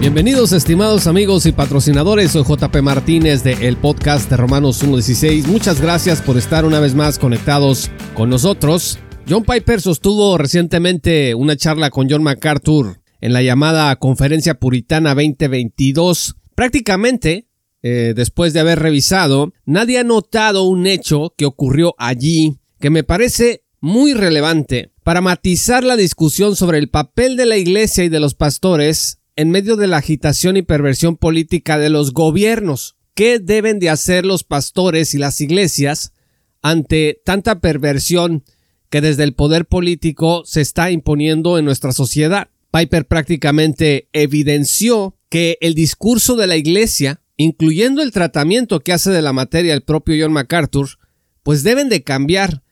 Bienvenidos estimados amigos y patrocinadores, soy JP Martínez de el podcast de Romanos 1.16. Muchas gracias por estar una vez más conectados con nosotros. John Piper sostuvo recientemente una charla con John MacArthur en la llamada Conferencia Puritana 2022. Prácticamente, eh, después de haber revisado, nadie ha notado un hecho que ocurrió allí que me parece muy relevante para matizar la discusión sobre el papel de la Iglesia y de los pastores en medio de la agitación y perversión política de los gobiernos. ¿Qué deben de hacer los pastores y las iglesias ante tanta perversión que desde el poder político se está imponiendo en nuestra sociedad. Piper prácticamente evidenció que el discurso de la Iglesia, incluyendo el tratamiento que hace de la materia el propio John MacArthur, pues deben de cambiar,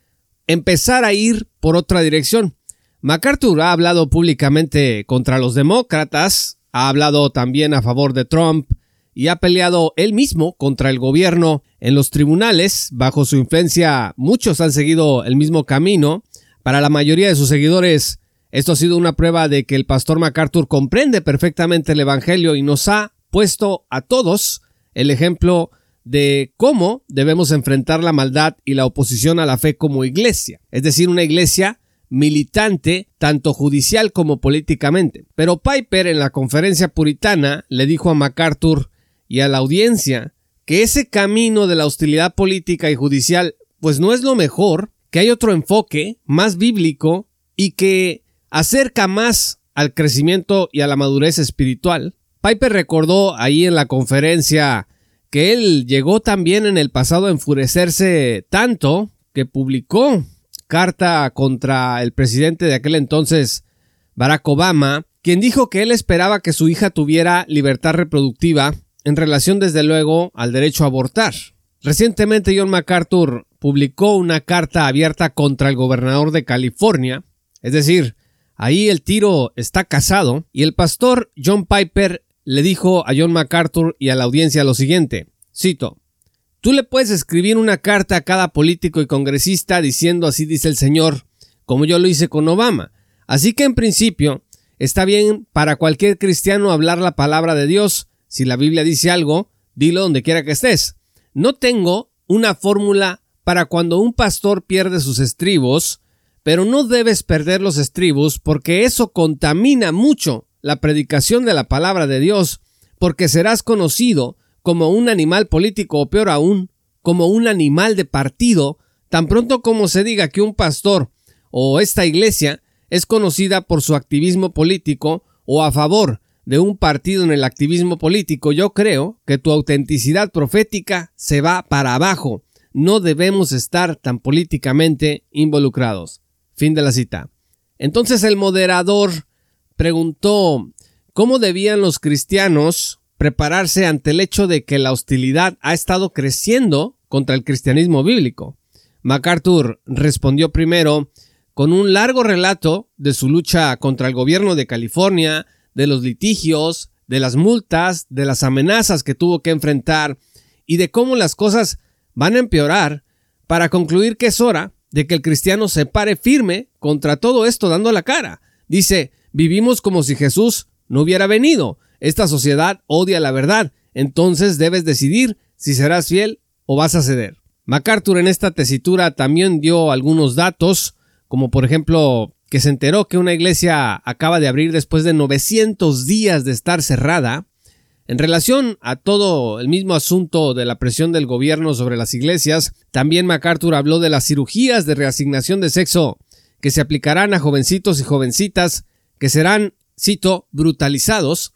empezar a ir por otra dirección. MacArthur ha hablado públicamente contra los demócratas, ha hablado también a favor de Trump, y ha peleado él mismo contra el gobierno en los tribunales. Bajo su influencia, muchos han seguido el mismo camino. Para la mayoría de sus seguidores, esto ha sido una prueba de que el pastor MacArthur comprende perfectamente el Evangelio y nos ha puesto a todos el ejemplo de cómo debemos enfrentar la maldad y la oposición a la fe como iglesia, es decir, una iglesia militante tanto judicial como políticamente. Pero Piper en la conferencia puritana le dijo a MacArthur y a la audiencia que ese camino de la hostilidad política y judicial pues no es lo mejor, que hay otro enfoque más bíblico y que acerca más al crecimiento y a la madurez espiritual. Piper recordó ahí en la conferencia que él llegó también en el pasado a enfurecerse tanto que publicó carta contra el presidente de aquel entonces, Barack Obama, quien dijo que él esperaba que su hija tuviera libertad reproductiva en relación desde luego al derecho a abortar. Recientemente John MacArthur publicó una carta abierta contra el gobernador de California, es decir, ahí el tiro está casado, y el pastor John Piper le dijo a John MacArthur y a la audiencia lo siguiente, cito, Tú le puedes escribir una carta a cada político y congresista diciendo así dice el Señor, como yo lo hice con Obama. Así que en principio está bien para cualquier cristiano hablar la palabra de Dios, si la Biblia dice algo, dilo donde quiera que estés. No tengo una fórmula para cuando un pastor pierde sus estribos, pero no debes perder los estribos porque eso contamina mucho la predicación de la palabra de Dios, porque serás conocido como un animal político o peor aún, como un animal de partido, tan pronto como se diga que un pastor o esta iglesia es conocida por su activismo político o a favor de un partido en el activismo político, yo creo que tu autenticidad profética se va para abajo. No debemos estar tan políticamente involucrados. Fin de la cita. Entonces el moderador preguntó cómo debían los cristianos prepararse ante el hecho de que la hostilidad ha estado creciendo contra el cristianismo bíblico. MacArthur respondió primero con un largo relato de su lucha contra el gobierno de California, de los litigios, de las multas, de las amenazas que tuvo que enfrentar y de cómo las cosas van a empeorar para concluir que es hora de que el cristiano se pare firme contra todo esto dando la cara. Dice, vivimos como si Jesús no hubiera venido. Esta sociedad odia la verdad, entonces debes decidir si serás fiel o vas a ceder. MacArthur en esta tesitura también dio algunos datos, como por ejemplo que se enteró que una iglesia acaba de abrir después de 900 días de estar cerrada, en relación a todo el mismo asunto de la presión del gobierno sobre las iglesias, también MacArthur habló de las cirugías de reasignación de sexo que se aplicarán a jovencitos y jovencitas que serán, cito, brutalizados,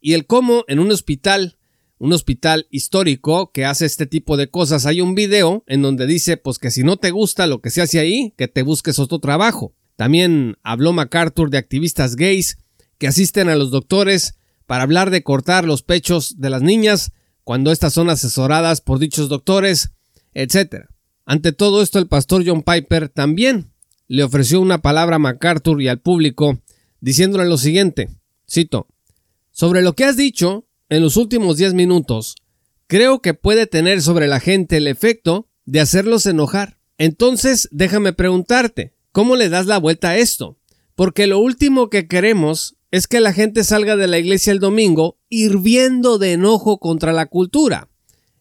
y el cómo en un hospital, un hospital histórico que hace este tipo de cosas, hay un video en donde dice pues que si no te gusta lo que se hace ahí, que te busques otro trabajo. También habló MacArthur de activistas gays que asisten a los doctores para hablar de cortar los pechos de las niñas cuando éstas son asesoradas por dichos doctores, etc. Ante todo esto, el pastor John Piper también le ofreció una palabra a MacArthur y al público, diciéndole lo siguiente, cito, sobre lo que has dicho en los últimos diez minutos, creo que puede tener sobre la gente el efecto de hacerlos enojar. Entonces, déjame preguntarte, ¿Cómo le das la vuelta a esto? Porque lo último que queremos es que la gente salga de la iglesia el domingo hirviendo de enojo contra la cultura.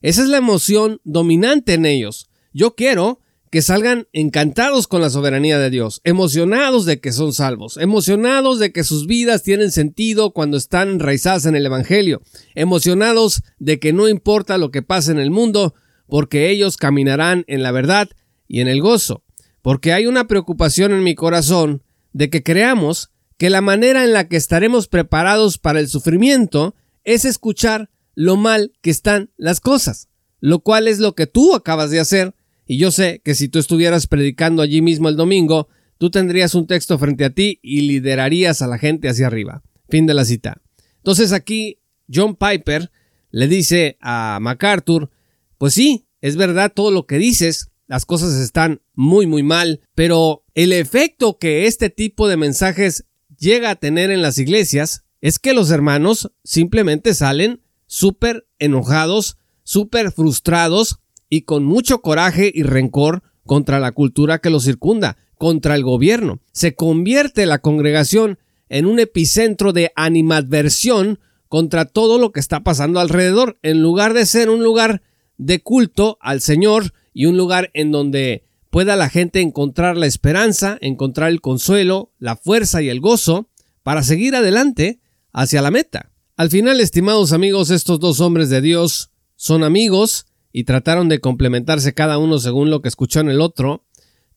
Esa es la emoción dominante en ellos. Yo quiero que salgan encantados con la soberanía de Dios, emocionados de que son salvos, emocionados de que sus vidas tienen sentido cuando están enraizadas en el Evangelio, emocionados de que no importa lo que pase en el mundo, porque ellos caminarán en la verdad y en el gozo, porque hay una preocupación en mi corazón de que creamos que la manera en la que estaremos preparados para el sufrimiento es escuchar lo mal que están las cosas, lo cual es lo que tú acabas de hacer, y yo sé que si tú estuvieras predicando allí mismo el domingo, tú tendrías un texto frente a ti y liderarías a la gente hacia arriba. Fin de la cita. Entonces aquí John Piper le dice a MacArthur, pues sí, es verdad todo lo que dices, las cosas están muy muy mal, pero el efecto que este tipo de mensajes llega a tener en las iglesias es que los hermanos simplemente salen súper enojados, súper frustrados y con mucho coraje y rencor contra la cultura que los circunda, contra el gobierno. Se convierte la congregación en un epicentro de animadversión contra todo lo que está pasando alrededor, en lugar de ser un lugar de culto al Señor y un lugar en donde pueda la gente encontrar la esperanza, encontrar el consuelo, la fuerza y el gozo para seguir adelante hacia la meta. Al final, estimados amigos, estos dos hombres de Dios son amigos y trataron de complementarse cada uno según lo que escuchó en el otro,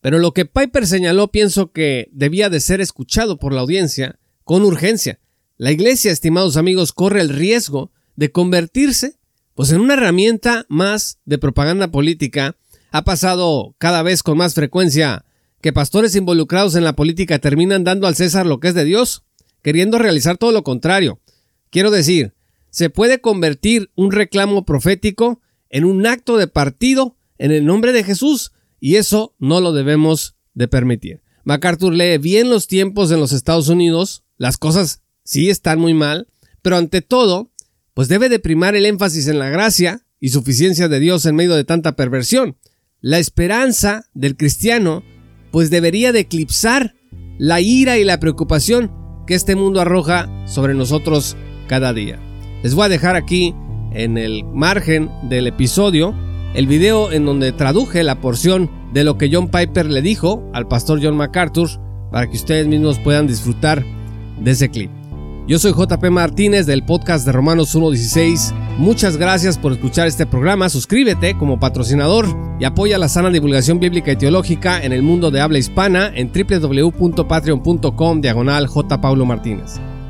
pero lo que Piper señaló pienso que debía de ser escuchado por la audiencia con urgencia. La iglesia, estimados amigos, corre el riesgo de convertirse pues en una herramienta más de propaganda política ha pasado cada vez con más frecuencia que pastores involucrados en la política terminan dando al César lo que es de Dios, queriendo realizar todo lo contrario. Quiero decir, se puede convertir un reclamo profético en un acto de partido en el nombre de Jesús, y eso no lo debemos de permitir. MacArthur lee bien los tiempos en los Estados Unidos, las cosas sí están muy mal, pero ante todo, pues debe de primar el énfasis en la gracia y suficiencia de Dios en medio de tanta perversión. La esperanza del cristiano pues debería de eclipsar la ira y la preocupación que este mundo arroja sobre nosotros cada día. Les voy a dejar aquí en el margen del episodio el video en donde traduje la porción de lo que John Piper le dijo al pastor John MacArthur para que ustedes mismos puedan disfrutar de ese clip. Yo soy JP Martínez del podcast de Romanos 1.16. Muchas gracias por escuchar este programa. Suscríbete como patrocinador y apoya la sana divulgación bíblica y teológica en el mundo de habla hispana en www.patreon.com diagonal J. Martínez.